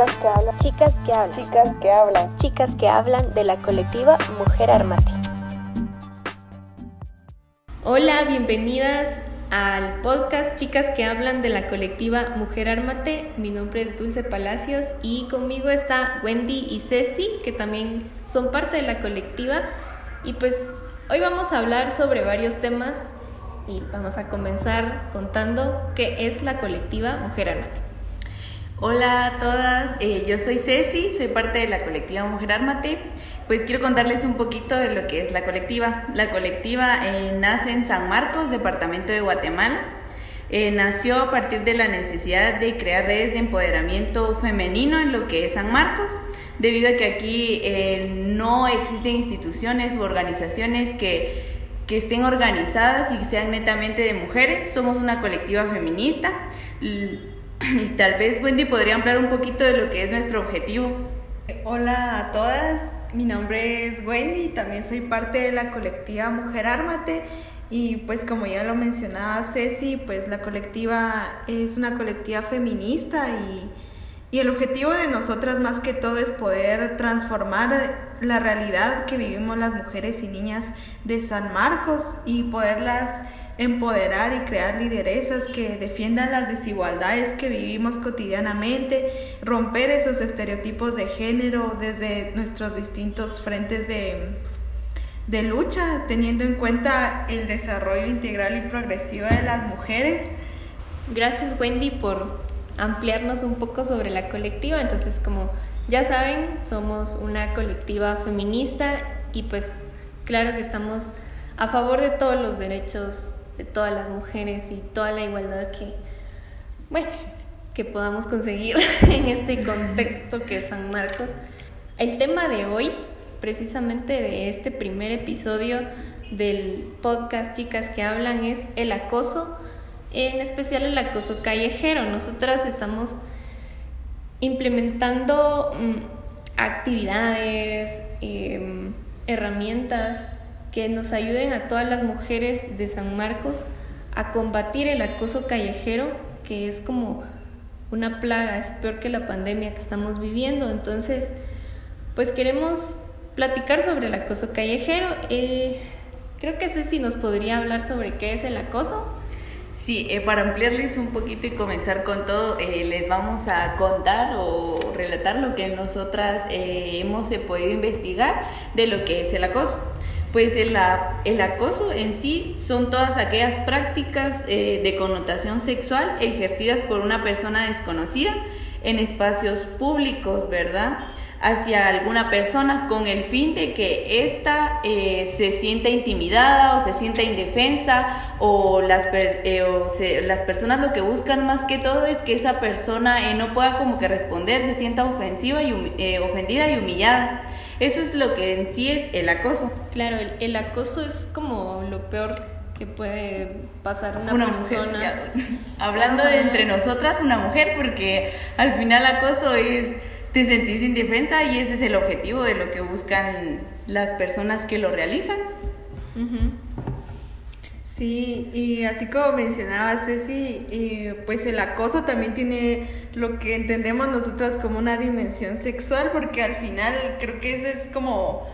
Chicas que hablan. Chicas que hablan. Chicas que hablan. Chicas que hablan de la colectiva Mujer Armate. Hola, bienvenidas al podcast Chicas que hablan de la colectiva Mujer Armate. Mi nombre es Dulce Palacios y conmigo está Wendy y Ceci, que también son parte de la colectiva. Y pues hoy vamos a hablar sobre varios temas y vamos a comenzar contando qué es la colectiva Mujer Armate. Hola a todas, eh, yo soy Ceci, soy parte de la colectiva Mujer Armate. Pues quiero contarles un poquito de lo que es la colectiva. La colectiva eh, nace en San Marcos, departamento de Guatemala. Eh, nació a partir de la necesidad de crear redes de empoderamiento femenino en lo que es San Marcos, debido a que aquí no existen instituciones u organizaciones que, que estén organizadas y sean netamente de mujeres. Somos una colectiva feminista Tal vez Wendy podría hablar un poquito de lo que es nuestro objetivo. Hola a todas, mi nombre es Wendy, también soy parte de la colectiva Mujer Ármate y pues como ya lo mencionaba Ceci, pues la colectiva es una colectiva feminista y, y el objetivo de nosotras más que todo es poder transformar la realidad que vivimos las mujeres y niñas de San Marcos y poderlas empoderar y crear lideresas que defiendan las desigualdades que vivimos cotidianamente, romper esos estereotipos de género desde nuestros distintos frentes de, de lucha, teniendo en cuenta el desarrollo integral y progresivo de las mujeres. Gracias Wendy por ampliarnos un poco sobre la colectiva. Entonces, como ya saben, somos una colectiva feminista y pues claro que estamos a favor de todos los derechos de todas las mujeres y toda la igualdad que, bueno, que podamos conseguir en este contexto que es San Marcos. El tema de hoy, precisamente de este primer episodio del podcast Chicas que Hablan, es el acoso, en especial el acoso callejero. Nosotras estamos implementando mm, actividades, em, herramientas que nos ayuden a todas las mujeres de San Marcos a combatir el acoso callejero, que es como una plaga, es peor que la pandemia que estamos viviendo. Entonces, pues queremos platicar sobre el acoso callejero. Eh, creo que Ceci nos podría hablar sobre qué es el acoso. Sí, eh, para ampliarles un poquito y comenzar con todo, eh, les vamos a contar o relatar lo que nosotras hemos podido investigar de lo que es el acoso. Pues el, el, acoso en sí son todas aquellas prácticas eh, de connotación sexual ejercidas por una persona desconocida en espacios públicos, ¿verdad? hacia alguna persona con el fin de que ésta eh, se sienta intimidada o se sienta indefensa o las, eh, o las personas lo que buscan más que todo es que esa persona no pueda como que responder, se sienta ofensiva y ofendida y humillada. Eso es lo que en sí es el acoso. Claro, el, acoso es como lo peor que puede pasar una, una persona. hablando de entre nosotras, una mujer, porque al final acoso es te sentís indefensa y ese es el objetivo de lo que buscan las personas que lo realizan. Sí, y así como mencionaba Ceci, eh, pues el acoso también tiene lo que entendemos nosotras como una dimensión sexual, porque al final creo que ese es como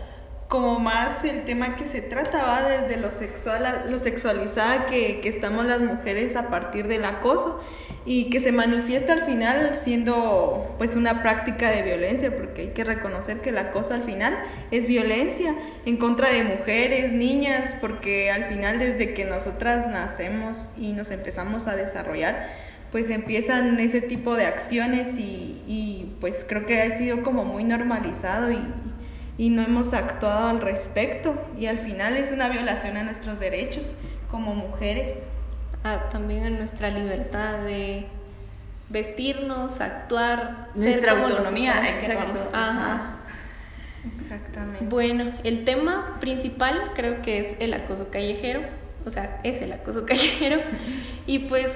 como más el tema que se trata, va desde lo sexual, lo sexualizada que, que, estamos las mujeres a partir del acoso y que se manifiesta al final siendo pues una práctica de violencia, porque hay que reconocer que el acoso al final es violencia en contra de mujeres, niñas, porque al final desde que nosotras nacemos y nos empezamos a desarrollar, pues empiezan ese tipo de acciones y, y pues creo que ha sido como muy normalizado y, y no hemos actuado al respecto y al final es una violación a nuestros derechos como mujeres. Ah, también a nuestra libertad de vestirnos, actuar, nuestra autonomía, exacto. Ajá. Exactamente. Bueno, el tema principal creo que es el acoso callejero, o sea, es el acoso callejero. y pues,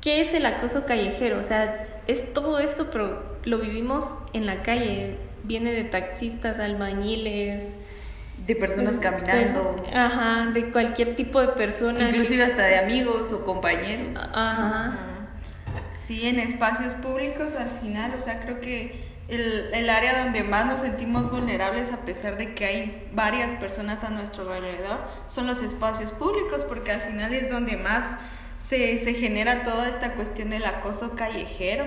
¿qué es el acoso callejero? O sea, es todo esto, pero lo vivimos en la calle viene de taxistas, albañiles, de personas caminando. ajá, de cualquier tipo de persona. Inclusive hasta de amigos o compañeros. Ajá. Sí, en espacios públicos al final, o sea, creo que el, el, área donde más nos sentimos vulnerables a pesar de que hay varias personas a nuestro alrededor son los espacios públicos porque al final es donde más se, se genera toda esta cuestión del acoso callejero.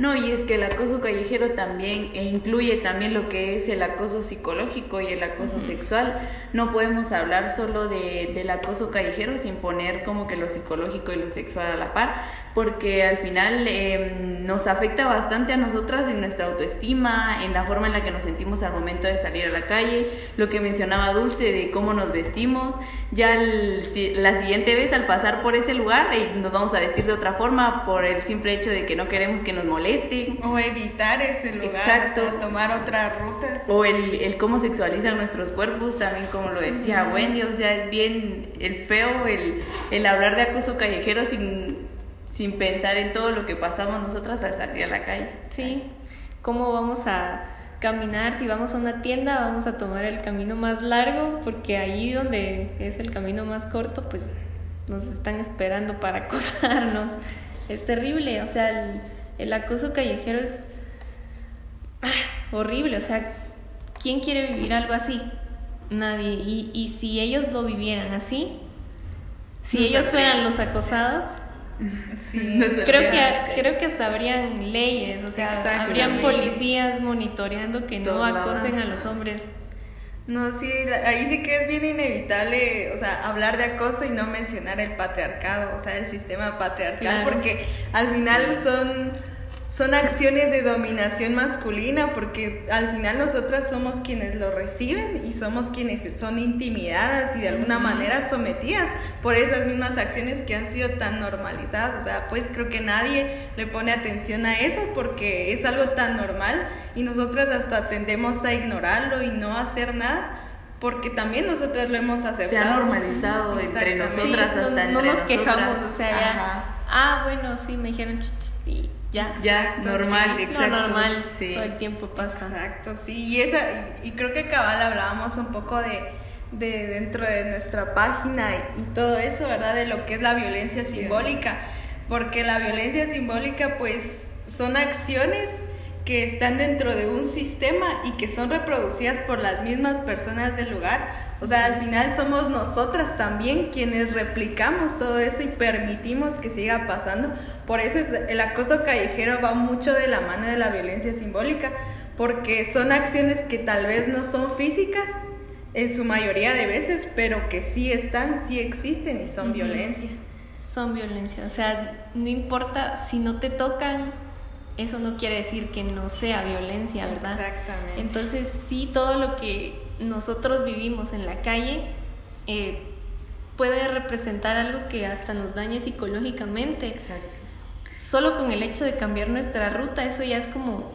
No, y es que el acoso callejero también e incluye también lo que es el acoso psicológico y el acoso sexual. No podemos hablar solo de, del acoso callejero sin poner como que lo psicológico y lo sexual a la par, porque al final em, nos afecta bastante a nosotras en nuestra autoestima, en la forma en la que nos sentimos al momento de salir a la calle, lo que mencionaba Dulce de cómo nos vestimos. Ya la siguiente vez al pasar por ese lugar eh, nos vamos a vestir de otra forma por el simple hecho de que no queremos que nos molesten. O evitar ese lugar, Exacto. O tomar otras rutas. O el, el cómo sexualizan nuestros cuerpos, también como lo decía Wendy, o sea, es bien el feo el, el hablar de acoso callejero sin sin pensar en todo lo que pasamos nosotras al salir a la calle. Sí, cómo vamos a caminar, si vamos a una tienda vamos a tomar el camino más largo, porque ahí donde es el camino más corto, pues nos están esperando para acosarnos. Es terrible, o sea, el, acoso callejero es ah, horrible, o sea, ¿quién quiere vivir algo así? Nadie. Y, y si ellos lo vivieran así, si ellos fueran los acosados, Sí, creo que, creo que hasta habrían leyes, o sea, habrían policías monitoreando que no acosen a los hombres. No, sí, ahí sí que es bien inevitable, o sea, hablar de acoso y no mencionar el patriarcado, o sea, el sistema patriarcal, porque al final son son acciones de dominación masculina porque al final nosotras somos quienes lo reciben y somos quienes son intimidadas y de alguna manera sometidas por esas mismas acciones que han sido tan normalizadas. O sea, pues creo que nadie le pone atención a eso porque es algo tan normal y nosotras hasta tendemos a ignorarlo y no hacer nada porque también nosotras lo hemos aceptado. Se ha normalizado entre nosotras hasta no, no nos quejamos, o sea, ya, ah, bueno, sí, me dijeron ch, ch, y ya. Ya, normal, exacto. No, normal, todo el tiempo pasa. Exacto, sí, y, esa, y, creo que cabal hablábamos un poco de, de dentro de nuestra página y, todo eso, ¿verdad? De lo que es la violencia simbólica, porque la violencia simbólica pues son acciones que están dentro de un sistema y que son reproducidas por las mismas personas del lugar o sea, al final somos nosotras también quienes replicamos todo eso y permitimos que siga pasando. Por eso el acoso callejero va mucho de la mano de la violencia simbólica, porque son acciones que tal vez no son físicas en su mayoría de veces, pero que sí están, sí existen y son violencia. Son violencia, o sea, no importa si no te tocan, eso no quiere decir que no sea violencia, ¿verdad? Exactamente. Entonces sí, todo lo que nosotros vivimos en la calle eh, puede representar algo que hasta nos dañe psicológicamente. Exacto. Solo con el hecho de cambiar nuestra ruta, eso ya es como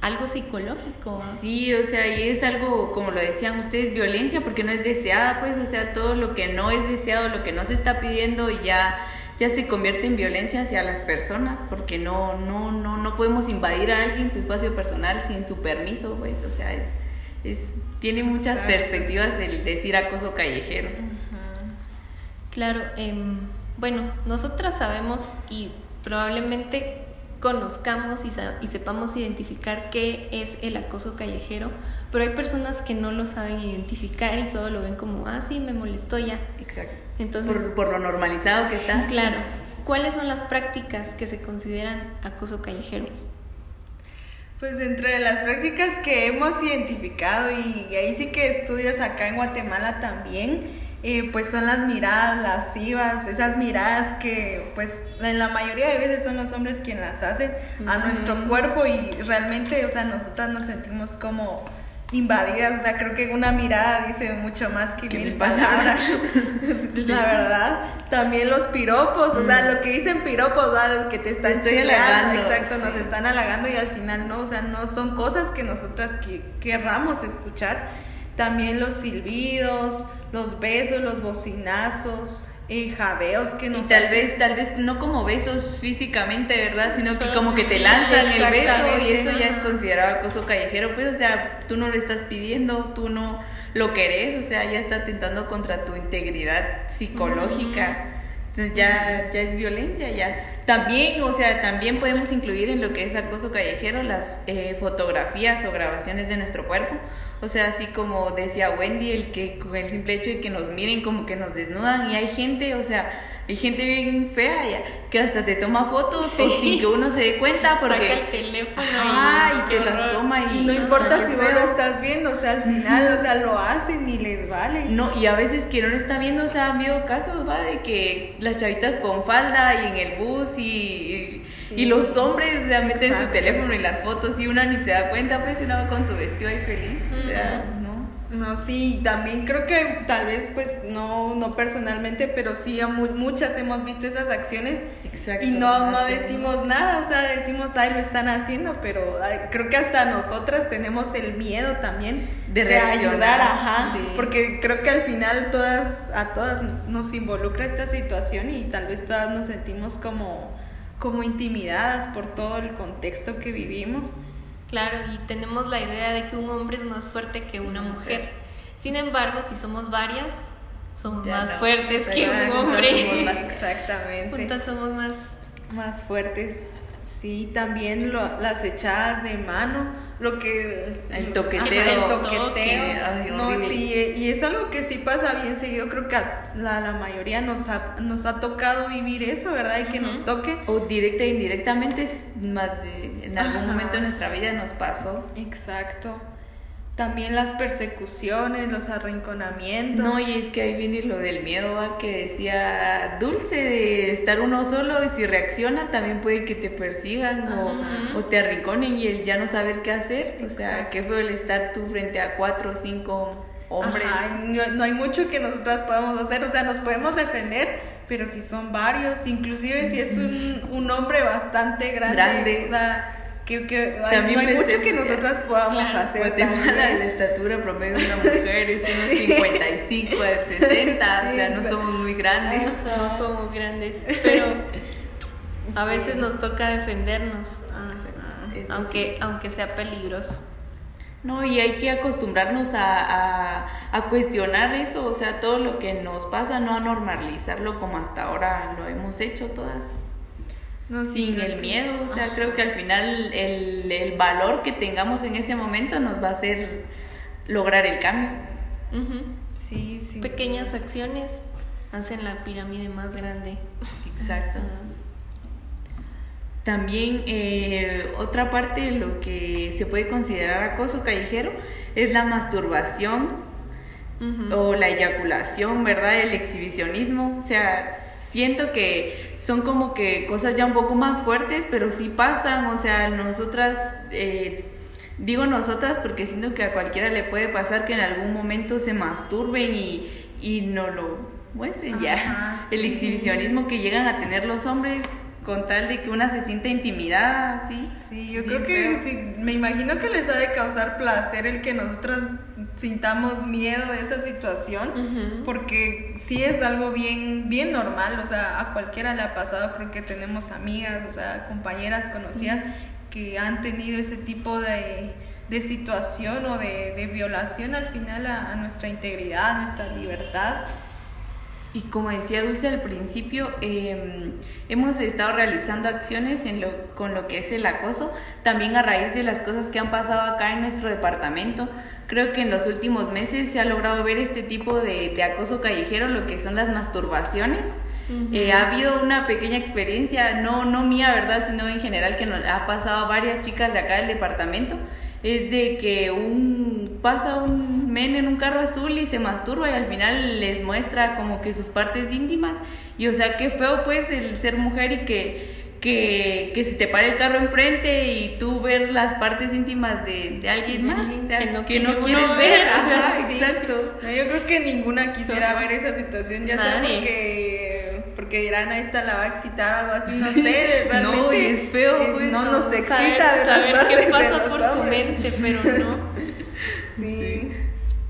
algo psicológico. Sí, o sea, y es algo, como lo decían ustedes, violencia porque no es deseada, pues, o sea, todo lo que no es deseado, lo que no se está pidiendo ya ya se convierte en violencia hacia las personas porque no no no no podemos invadir a alguien su espacio personal sin su permiso, pues, o sea, es es tiene muchas perspectivas el decir acoso callejero. Claro, em, bueno, nosotras sabemos y probablemente conozcamos y, y, sepamos identificar qué es el acoso callejero, pero hay personas que no lo saben identificar y solo lo ven como, ah, sí, me molestó ya. Exacto. Entonces, por, por lo normalizado que está. Claro. ¿Cuáles son las prácticas que se consideran acoso callejero? Pues entre las prácticas que hemos identificado y, ahí sí que estudios acá en Guatemala también, eh, pues son las miradas lascivas, esas miradas que pues en la mayoría de veces son los hombres quienes las hacen a nuestro cuerpo y realmente, o sea, nosotras nos sentimos como invadidas, o sea, creo que una mirada dice mucho más que mil palabras, la verdad. También los piropos, o sea, mm. lo que dicen piropos, ¿verdad? que te están halagando, exacto, nos están halagando y al final no, o sea, no son cosas que nosotras que, querramos escuchar. También los silbidos, los besos, los bocinazos, y jabeos que nos y tal vez tal vez no como besos físicamente verdad sino que como que te lanzan el beso y eso ya es considerado acoso callejero. Pues o sea tú no lo estás pidiendo tú no lo querés o sea ya está atentando contra tu integridad psicológica. Entonces ya, ya es violencia, ya. También, o sea, también podemos incluir en lo que es acoso callejero las eh, fotografías o grabaciones de nuestro cuerpo. O sea, así como decía Wendy, el que con el simple hecho de que nos miren como que nos desnudan y hay gente, o sea, hay gente bien fea ya, que hasta te toma fotos o sin que uno se dé cuenta porque Saca el teléfono y, te las toma y Y no o sea, importa si vos lo estás viendo, o sea, al final, o sea, lo hacen y les vale. No, y a veces que no lo está viendo, o sea, han habido casos, va, de que las chavitas con falda y en el bus y, y, Sí. y los hombres o sea, meten su teléfono y las fotos y una ni se da cuenta, pues una va con su vestido ahí feliz, o sea, no. Sí, también creo que tal vez, pues, no, no personalmente, pero sí a mu- muchas hemos visto esas acciones Exacto. y no, no decimos nada, o sea, decimos, ay, lo están haciendo, pero ay, creo que hasta nosotras tenemos el miedo también De ayudar, ajá, sí. porque creo que al final todas, a todas nos involucra esta situación y tal vez todas nos sentimos como, como intimidadas por todo el contexto que vivimos. Claro, y tenemos la idea de que un hombre es más fuerte que una mujer. Sin embargo, si somos varias, somos Ya más no, fuertes que un hombre. Exactamente. Juntas somos más más fuertes. Sí, también lo- las echadas de mano, lo que... El toqueteo. Ajá, el Toque, toqueteo. ay, no, sí, eh, y es algo que sí pasa bien seguido. Creo que a la, la mayoría nos ha, nos ha tocado vivir eso, ¿verdad? Y que nos toque. O directa e indirectamente, es más de- en algún Ajá. momento de nuestra vida nos pasó. Exacto. También las persecuciones, los arrinconamientos. No, y es que ahí viene lo del miedo, ¿va? que decía Dulce, de estar uno solo y si reacciona también puede que te persigan o, o te arrinconen y el ya no saber qué hacer. O sea, qué feo el estar tú frente a cuatro o cinco hombres. Ajá, no, no hay mucho que nosotras podamos hacer, o sea, nos podemos defender, pero si son varios, inclusive si es un, un hombre bastante grande, Grande. o sea, que, que También no hay mucho que nosotras podamos Claro, hacer. Guatemala, también. la estatura promedio de una mujer es unos 55 a 60, o sea, no Sí, somos muy grandes. no somos grandes, pero a veces nos toca defendernos, Ajá. Eso aunque aunque sea peligroso. No, y hay que acostumbrarnos a, a, a cuestionar eso, o sea, todo lo que nos pasa, no a normalizarlo como hasta ahora lo hemos hecho todas, No, sin el miedo, o sea, creo que al final el, el valor que tengamos en ese momento nos va a hacer lograr el cambio. Sí, sí. Pequeñas acciones hacen la pirámide más grande. Exacto. También eh, otra parte de lo que se puede considerar acoso callejero es la masturbación o la eyaculación, ¿verdad? El exhibicionismo. O sea, siento que son como que cosas ya un poco más fuertes, pero sí pasan. O sea, nosotras, eh, digo nosotras porque siento que a cualquiera le puede pasar que en algún momento se masturben y, y no lo muestren ya. El exhibicionismo que llegan a tener los hombres con tal de que una se sienta intimidada, ¿sí? Sí, yo creo que feo. sí, me imagino que les ha de causar placer el que nosotras sintamos miedo de esa situación, porque sí es algo bien, bien normal, o sea, a cualquiera le ha pasado, creo que tenemos amigas, o sea, compañeras conocidas que han tenido ese tipo de, de situación o de, de violación al final a, a nuestra integridad, a nuestra libertad. Y como decía Dulce al principio, eh, hemos estado realizando acciones en lo, con lo que es el acoso, también a raíz de las cosas que han pasado acá en nuestro departamento. Creo que en los últimos meses se ha logrado ver este tipo de, de acoso callejero, lo que son las masturbaciones. Eh, ha habido una pequeña experiencia, no, no mía, ¿verdad? Sino en general que nos ha pasado a varias chicas de acá del departamento. Es de que un pasa un men en un carro azul y se masturba y al final les muestra como que sus partes íntimas. Y o sea, qué feo pues el ser mujer y que, que, que se te pare el carro enfrente y tú ver las partes íntimas de, de alguien más. O sea, Que no que no quieres ver. ver, o sea, Ajá, Sí, exacto. No, yo creo que ninguna quisiera ver esa situación, ya sea porque, porque dirán, a esta la va a excitar o algo así, no sé, realmente. No, y es feo, eh, pues, no no. nos saber, excita las saber partes qué pasa por su mente, pero no. Sí.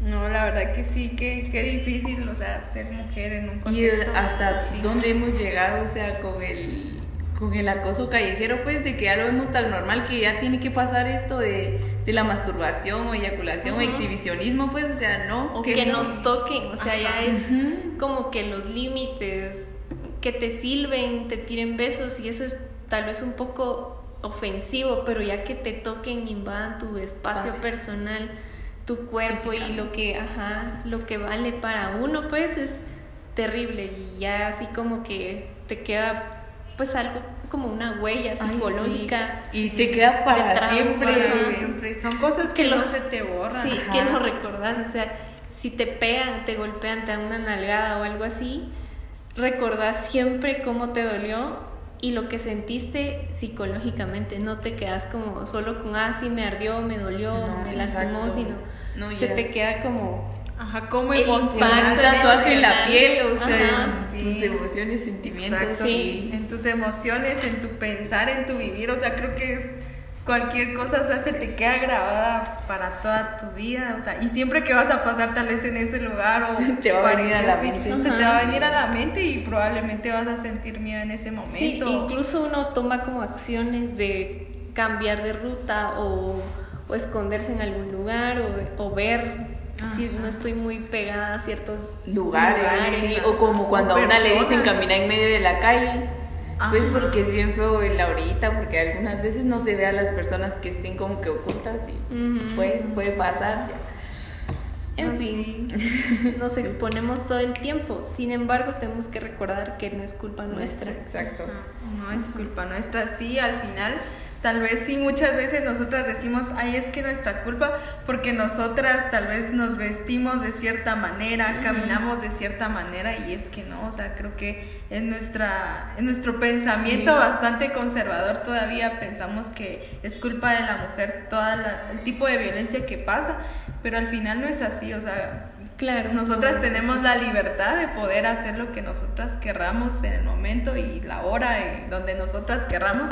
No, la verdad que sí, qué, qué difícil, o sea, ser mujer en un Y contexto. hasta así. dónde hemos llegado, o sea, con el con el acoso callejero, pues de que ya lo vemos tan normal que ya tiene que pasar esto de, de la masturbación o eyaculación o exhibicionismo, pues, o sea, no. O Que que no- nos toquen, o sea, ya es como que los límites, que te silben, te tiren besos y eso es tal vez un poco ofensivo, pero ya que te toquen, invadan tu espacio personal, tu cuerpo y lo que, ajá, lo que vale para uno, pues es terrible y ya así como que te queda pues algo como una huella psicológica y te queda para siempre. siempre. Son cosas que, no se te borran. Sí, que no recordás, o sea, si te pegan, te golpean, te dan una nalgada o algo así, recordás siempre cómo te dolió y lo que sentiste psicológicamente. No te quedas como solo con, ah, sí, me ardió, me dolió, me lastimó, sino se te queda como Ajá, emocional. tatuaje en la piel, o sea, en tus emociones, sentimientos. Sí. En tus emociones, en tu pensar, en tu vivir, o sea, creo que es cualquier cosa, o sea, se te queda grabada para toda tu vida, o sea, y siempre que vas a pasar tal vez en ese lugar o te va a venir a la mente. se te va a venir a la mente y probablemente vas a sentir miedo en ese momento. Sí, incluso uno toma como acciones de cambiar de ruta o, o esconderse en algún lugar o, o ver si no estoy muy pegada a ciertos lugares, o como cuando a una le dicen caminar en medio de la calle pues porque es bien feo en la orilla porque algunas veces no se ve a las personas que estén como que ocultas y pues puede pasar En fin, nos exponemos todo el tiempo. Sin embargo, tenemos que recordar que no es culpa nuestra. Exacto. No es culpa nuestra. Sí, al final Tal vez sí, muchas veces nosotras decimos, ay, es que nuestra culpa, porque nosotras tal vez nos vestimos de cierta manera, caminamos de cierta manera, y es que no, o sea, creo que en, nuestra, en nuestro pensamiento bastante conservador todavía pensamos que es culpa de la mujer todo el tipo de violencia que pasa, pero al final no es así, o sea, Claro. Nosotras tenemos la libertad de poder hacer lo que nosotras querramos en el momento y la hora en donde nosotras querramos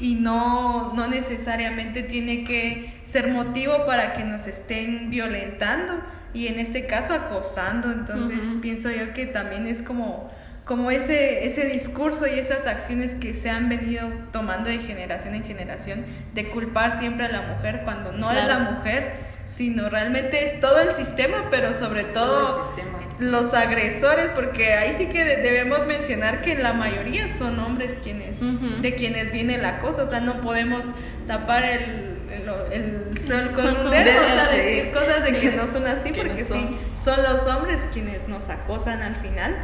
y no, no necesariamente tiene que ser motivo para que nos estén violentando y en este caso acosando. Entonces pienso yo que también es como, como ese, ese discurso y esas acciones que se han venido tomando de generación en generación de culpar siempre a la mujer cuando no es la mujer sino realmente es todo el sistema, pero sobre todo, los agresores, porque ahí sí que debemos mencionar que la mayoría son hombres quienes, de quienes viene la cosa, o sea, no podemos tapar el, el, sol con un dedo, o sea, decir cosas de que no son así, porque sí, son los hombres quienes nos acosan al final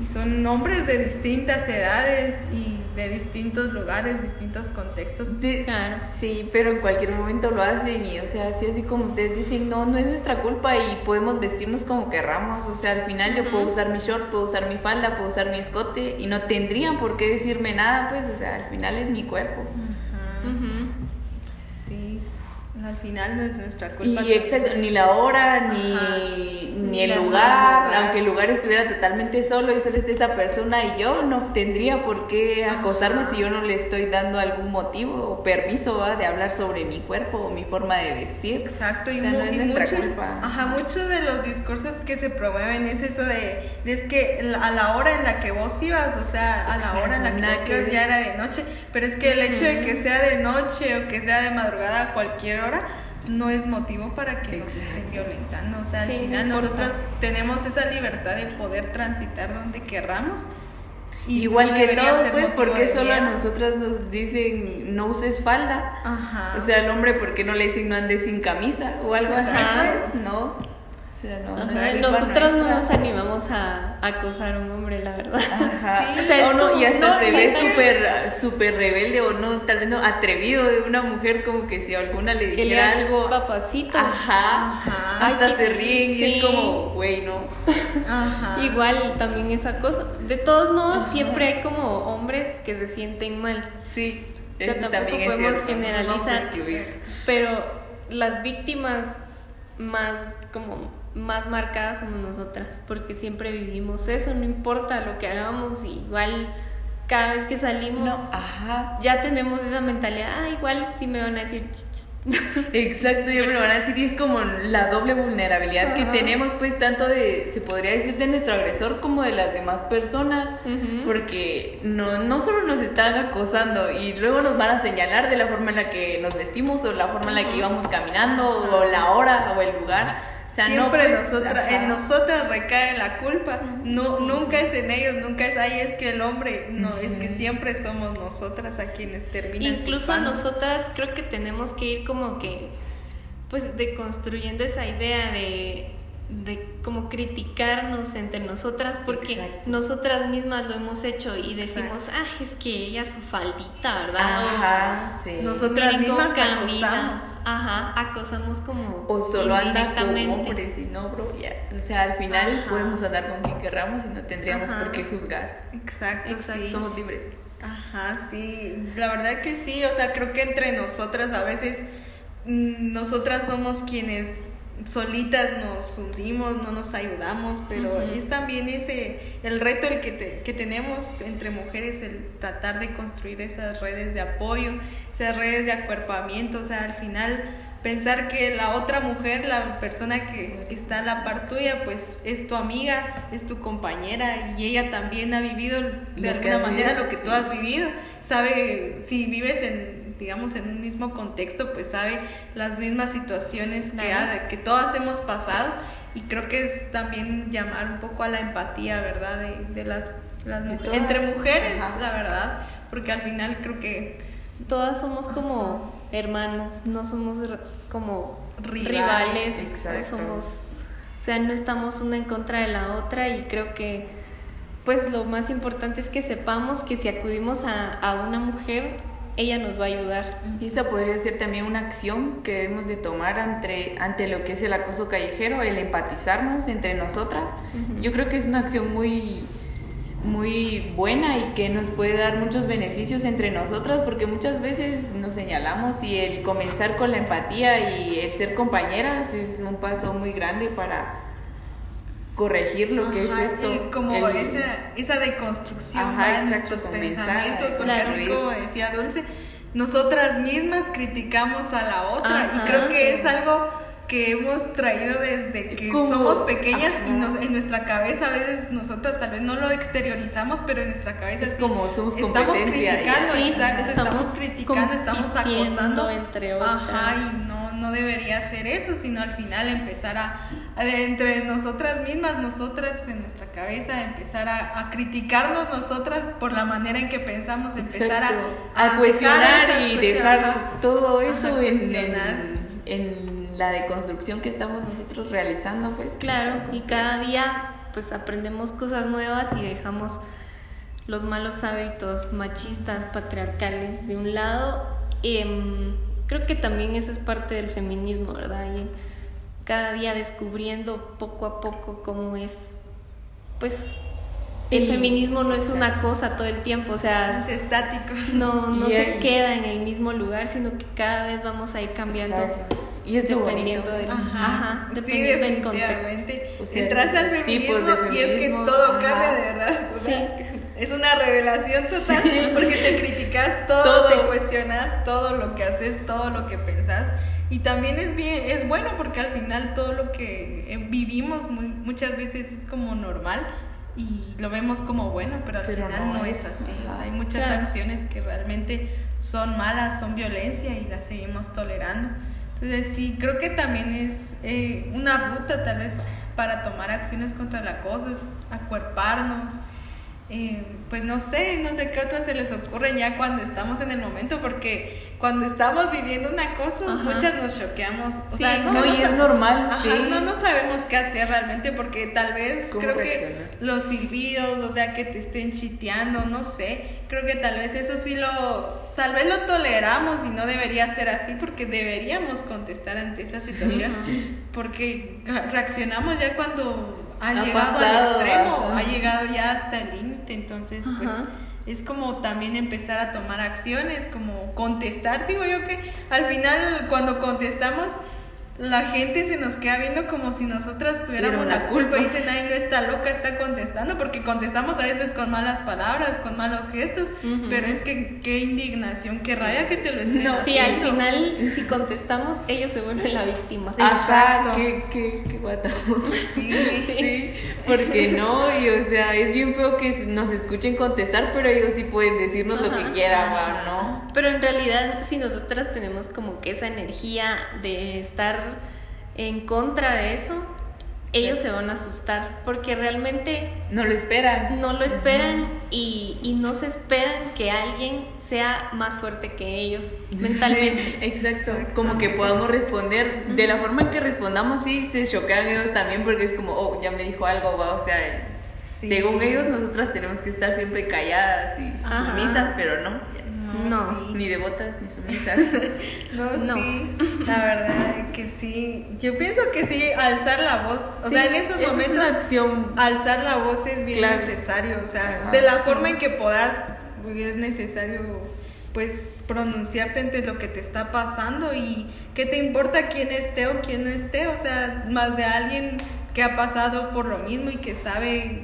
y son hombres de distintas edades y de distintos lugares, distintos contextos. claro. Sí, pero en cualquier momento lo hacen y, o sea, así así como ustedes dicen, no, no es nuestra culpa y podemos vestirnos como querramos, o sea, al final yo puedo usar mi short, puedo usar mi falda, puedo usar mi escote y no tendrían por qué decirme nada, pues, o sea, al final es mi cuerpo. al final no es nuestra culpa. Y exacto, ni la hora, ni, ni, el lugar, aunque el lugar estuviera totalmente solo y solo esté esa persona y yo, no tendría por qué acosarme si yo no le estoy dando algún motivo o permiso de hablar sobre mi cuerpo o mi forma de vestir. Exacto, y, no es nuestra culpa. Ajá, muchos de los discursos que se promueven es eso de, es que a la hora en la que vos ibas, o sea, a la hora en la que vos ibas ya era de noche, pero es que el hecho de que sea de noche o que sea de madrugada a cualquier hora, no es motivo para que nos estén violentando. O sea, al final nosotras tenemos esa libertad de poder transitar donde querramos. Igual que todos, pues, porque solo a nosotras nos dicen no uses falda? O sea, al hombre, ¿por qué no le dicen no andes sin camisa? O algo así, pues, no nosotros no nos animamos a, acosar a un hombre, la verdad. y hasta se ve súper super rebelde o no, tal vez no atrevido de una mujer, como que si alguna le dijera algo. papacito. Ajá. Hasta se ríen y es como, güey, no. Igual también esa cosa. De todos modos, siempre hay como hombres que se sienten mal. Sí. O sea, tampoco podemos generalizar. pero las víctimas más como más marcadas somos nosotras, porque siempre vivimos eso, no importa lo que hagamos, igual cada vez que salimos ya tenemos esa mentalidad, ah, igual sí me van a decir... Exacto, ya me lo van a decir y es como la doble vulnerabilidad que tenemos pues tanto de, se podría decir, de nuestro agresor como de las demás personas, porque no, no solo nos están acosando y luego nos van a señalar de la forma en la que nos vestimos o la forma en la que íbamos caminando o la hora o el lugar O sea, no siempre nosotras, en nosotras recae la culpa. No, nunca es en ellos, nunca es ahí, es que el hombre, no, es que siempre somos nosotras a quienes terminan. Incluso culpando. nosotras creo que tenemos que ir como que, pues, deconstruyendo esa idea de, de como criticarnos entre nosotras, porque Exacto. nosotras mismas lo hemos hecho y decimos, ah, es que ella su faldita, ¿verdad? Ajá, sí. Nosotras "Miren cómo mismas camina". acosamos. Ajá, acosamos como O solo anda con indirectamente. hombres y no, bro, ya. O sea, al final Ajá. podemos andar con quien querramos y no tendríamos Ajá. por qué juzgar. Exacto, Exacto, sí. Somos libres. Ajá, sí, la verdad que sí, o sea, creo que entre nosotras a veces mm, nosotras somos quienes solitas nos hundimos, no nos ayudamos, pero es también ese, el reto el que, te- que tenemos entre mujeres, el tratar de construir esas redes de apoyo, esas redes de acuerpamiento, o sea, al final pensar que la otra mujer, la persona que está a la par tuya, pues es tu amiga, es tu compañera y ella también ha vivido de Lo que alguna manera vivido, lo que tú has vivido, sabe si vives en digamos en un mismo contexto, pues sabe las mismas situaciones que, ha- que todas hemos pasado. Y creo que es también llamar un poco a la empatía, ¿verdad? De, de las, las De entre mujeres, Ajá. la verdad, porque al final creo que Todas somos como hermanas, no somos como Rivales, rivales, somos, o sea, no estamos una en contra de la otra y creo que pues lo más importante es que sepamos que si acudimos a, a una mujer, ella nos va a ayudar. Y esa podría ser también una acción que debemos de tomar ante, ante lo que es el acoso callejero, el empatizarnos entre nosotras. Yo creo que es una acción muy, muy buena y que nos puede dar muchos beneficios entre nosotras porque muchas veces nos señalamos y el comenzar con la empatía y el ser compañeras es un paso muy grande para corregir lo que Ajá, es esto. y como el- esa, esa deconstrucción Ajá, de exacto, nuestros pensamientos, porque así como decía Dulce, nosotras mismas criticamos a la otra Ajá. y creo que es algo que hemos traído desde que somos pequeñas y ajá. nos, en nuestra cabeza a veces nosotras tal vez no lo exteriorizamos, pero en nuestra cabeza Es sí como somos estamos criticando, Sí, exacto, estamos, estamos criticando, estamos acosando entre Ajá, otras. y no, no debería ser eso, sino al final empezar a, entre nosotras mismas, nosotras en nuestra cabeza, empezar a, a criticarnos nosotras por la manera en que pensamos, empezar Exacto. a, a, cuestionar y dejar todo eso en, cuestionar. en, en la deconstrucción que estamos nosotros realizando pues Claro, y cada día pues aprendemos cosas nuevas y dejamos los malos hábitos machistas, patriarcales de un lado. Em, creo que también eso es parte del feminismo, ¿verdad? Y cada día descubriendo poco a poco cómo es, pues el feminismo no es una cosa todo el tiempo, o sea, Es estático. no, no Y se el- queda en el mismo lugar, sino que cada vez vamos a ir cambiando. Exacto. y es dependiendo del, Ajá, ajá, sí, dependiendo del contexto. O sea, Entras al feminismo de y es que feminismo, todo ajá. cambia de verdad. o Sí. sea, Es una revelación total porque te criticas todo, Todo. te cuestionas todo lo que haces, todo lo que pensás. Y también es bien, es bueno porque al final todo lo que eh, vivimos muy- muchas veces es como normal y lo vemos como bueno, pero al Pero final no no, es, es así. O sea, ajá. hay muchas Claro. acciones que realmente son malas, son violencia y las seguimos tolerando. Entonces sí, creo que también es eh, una ruta tal vez para tomar acciones contra el acoso, es acuerparnos. Eh, pues no sé, no sé qué otras se les ocurren ya cuando estamos en el momento, porque cuando estamos viviendo un acoso, Ajá. muchas nos choqueamos. O Sí, sea, no, no, es normal, Ajá, sí. no, no sabemos qué hacer realmente, porque tal vez ¿Cómo creo reaccionar? que los silbidos, o sea, que te estén chiteando, no sé. Creo que tal vez eso sí lo, tal vez lo toleramos y no debería ser así porque deberíamos contestar ante esa situación. Porque re- reaccionamos ya cuando ha, Ha llegado pasado, al extremo, ajá. ha llegado ya hasta el límite. Entonces, pues es como también empezar a tomar acciones, como contestar. Digo yo que al final cuando contestamos la gente se nos queda viendo como si nosotras tuviéramos la la culpa y culpa. dicen, ay, no está loca, está contestando, porque contestamos a veces con malas palabras, con malos gestos, Ujú. pero es que qué indignación, qué raya que te lo estén No, Sí, al final, si contestamos, ellos se vuelven la víctima. Ajá, Exacto. qué, qué, qué guata. Sí, Sí, porque no, y o sea, es bien feo que nos escuchen contestar, pero ellos sí pueden decirnos lo Ajá. que quieran. ¿no? Pero en realidad, si nosotras tenemos como que esa energía de estar en contra de eso, ellos se van a asustar porque realmente no lo esperan. No lo esperan y, y, no se esperan que alguien sea más fuerte que ellos mentalmente. exacto. como que podamos responder de la forma en que respondamos, sí, se choquean ellos también porque es como, oh, ya me dijo algo, va, o sea, según ellos nosotras tenemos que estar siempre calladas y sumisas, pero no. No, ni devotas ni sumisas. no, no, sí, la verdad que sí. Yo pienso que sí, alzar la voz, o sea, en esos momentos, acción. alzar la voz es bien necesario, o sea, de la forma en que puedas, es necesario pues pronunciarte ante lo que te está pasando y qué te importa quién esté o quién no esté, o sea, más de alguien que ha pasado por lo mismo y que sabe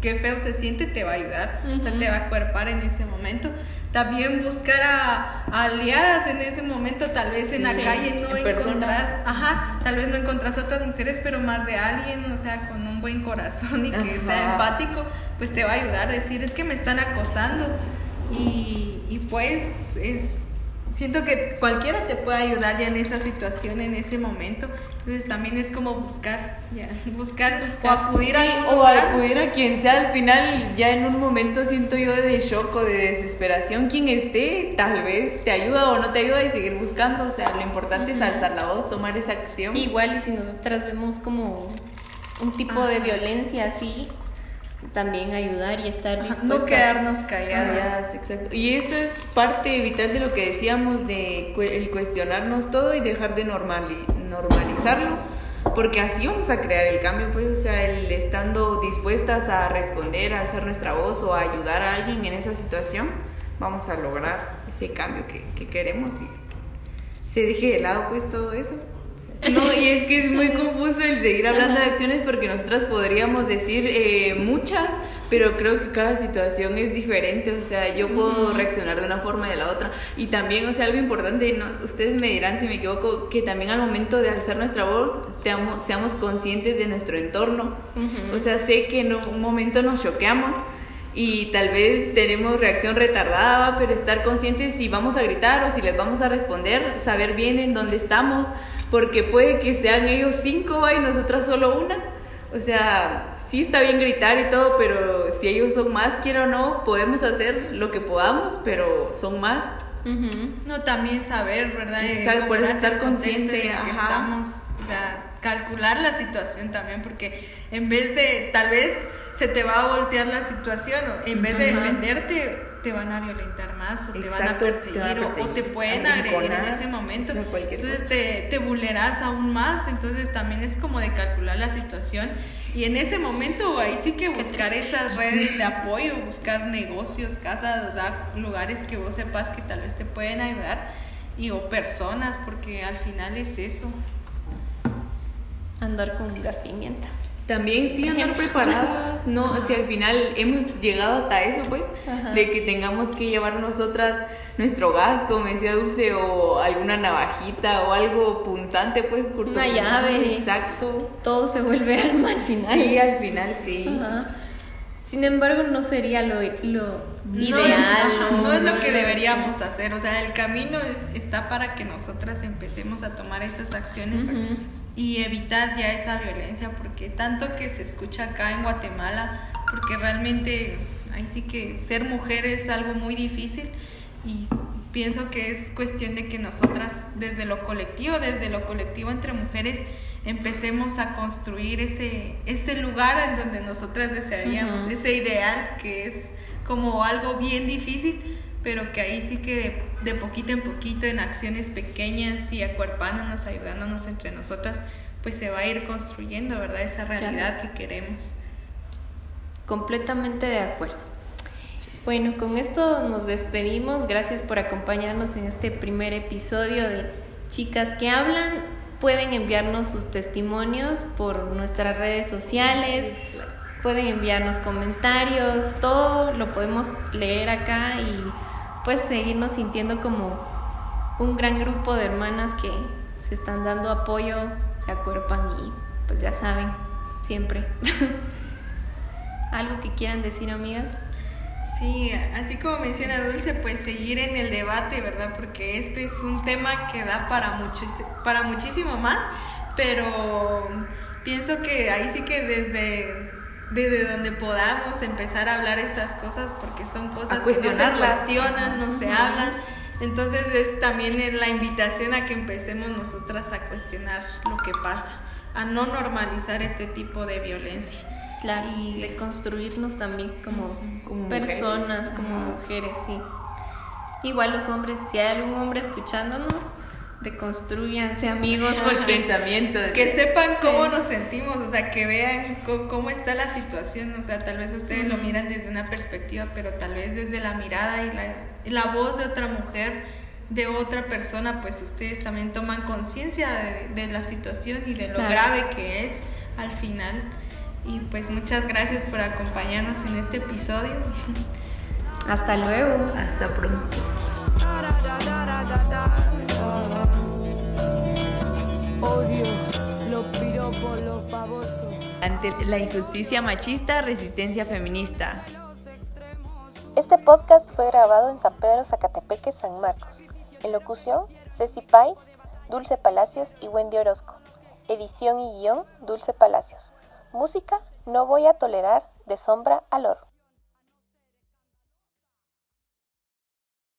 qué feo se siente, te va a ayudar, o sea, te va a cuerpar en ese momento también buscar a, aliadas en ese momento, tal vez en la calle no encontrás, ajá, tal vez no encontrás otras mujeres, pero más de alguien, o sea, con un buen corazón y que sea empático, pues te va a ayudar a decir, es que me están acosando y, y pues es siento que cualquiera te puede ayudar ya en esa situación, en ese momento. Entonces también es como buscar, ya, buscar, buscar. o acudir a o acudir a quien sea. Al final, ya en un momento siento yo de shock o de desesperación, quien esté, tal vez te ayuda o no te ayuda y seguir buscando. O sea, lo importante es alzar la voz, tomar esa acción. Igual y si nosotras vemos como un tipo de violencia así, también ayudar y estar dispuestos. No quedarnos calladas. Exacto. Y esto es parte vital de lo que decíamos de el cuestionarnos todo y dejar de normalizarlo, porque así vamos a crear el cambio, pues, o sea, el estando dispuestas a responder, a alzar nuestra voz o a ayudar a alguien en esa situación, vamos a lograr ese cambio que, que queremos y se deje de lado pues todo eso. No, y es que es muy confuso el seguir hablando de acciones porque nosotras podríamos decir eh, muchas, pero creo que cada situación es diferente, o sea, yo puedo reaccionar de una forma y de la otra. Y también, o sea, algo importante, ¿no? ustedes me dirán si me equivoco, que también al momento de alzar nuestra voz seamos conscientes de nuestro entorno. O sea, sé que en un momento nos choqueamos y tal vez tenemos reacción retardada, pero estar conscientes si vamos a gritar o si les vamos a responder, saber bien en dónde estamos porque puede que sean ellos cinco y nosotras solo una. O sea, sí está bien gritar y todo, pero si ellos son más, quiero o no, podemos hacer lo que podamos, pero son más. No, también saber, ¿verdad? Exacto, por estar consciente. De que estamos, o sea, calcular la situación también, porque en vez de, tal vez se te va a voltear la situación, en vez de defenderte, te van a violentar más o te van a perseguir, o, te pueden agredir en ese momento. entonces te, te vulneras aún más, entonces también es como de calcular la situación y en ese momento ahí sí que buscar esas redes de apoyo, buscar negocios, casas, o sea, lugares que vos sepas que tal vez te pueden ayudar y o personas, porque al final es eso. Andar con gas pimienta. También sí andar preparadas, ¿no? Si al final hemos llegado hasta eso, pues, de que tengamos que llevar nosotras nuestro gas, como decía Dulce, o alguna navajita o algo punzante, pues, por Una llave. Exacto. Todo se vuelve arma al final. Sí, al final sí. Sin embargo, no sería lo, lo ideal. No, es lo que deberíamos hacer. O sea, el camino está para que nosotras empecemos a tomar esas acciones y evitar ya esa violencia, porque tanto que se escucha acá en Guatemala, porque realmente ahí sí que ser mujer es algo muy difícil y pienso que es cuestión de que nosotras desde lo colectivo, desde lo colectivo entre mujeres, empecemos a construir ese, ese lugar en donde nosotras desearíamos, ese ideal que es como algo bien difícil, pero que ahí sí que de, poquito en poquito, en acciones pequeñas y acuerpándonos, ayudándonos entre nosotras, pues se va a ir construyendo, ¿verdad? Esa realidad que queremos. Completamente de acuerdo. Bueno, con esto nos despedimos. Gracias por acompañarnos en este primer episodio de Chicas que Hablan. Pueden enviarnos sus testimonios por nuestras redes sociales pueden enviarnos comentarios, todo lo podemos leer acá y pues seguirnos sintiendo como un gran grupo de hermanas que se están dando apoyo, se acuerpan y pues ya saben, siempre. ¿Algo que quieran decir, amigas? Sí, así como menciona Dulce, pues seguir en el debate, ¿verdad? Porque este es un tema que da para, para muchísimo más, pero pienso que ahí sí que desde desde donde podamos empezar a hablar estas cosas porque son cosas que no se cuestionan, no se hablan. Entonces es también la invitación a que empecemos nosotras a cuestionar lo que pasa, a no normalizar este tipo de violencia. Claro, y de construirnos también como, personas, como mujeres, sí. Igual los hombres, si hay algún hombre escuchándonos, deconstruyanse amigos porque pensamiento que sepan cómo nos sentimos o sea que vean cómo está la situación o sea tal vez ustedes lo miran desde una perspectiva pero tal vez desde la mirada y la, la voz de otra mujer de otra persona pues ustedes también toman conciencia de, la situación y de lo grave que es al final. Y pues muchas gracias por acompañarnos en este episodio. Hasta luego. Hasta pronto Ante la injusticia machista, resistencia feminista. Este podcast fue grabado en San Pedro Zacatepeque, San Marcos. En locución, Ceci Pais, Dulce Palacios y Wendy Orozco. Edición y guion, Dulce Palacios. Música, No voy a tolerar, de sombra al oro.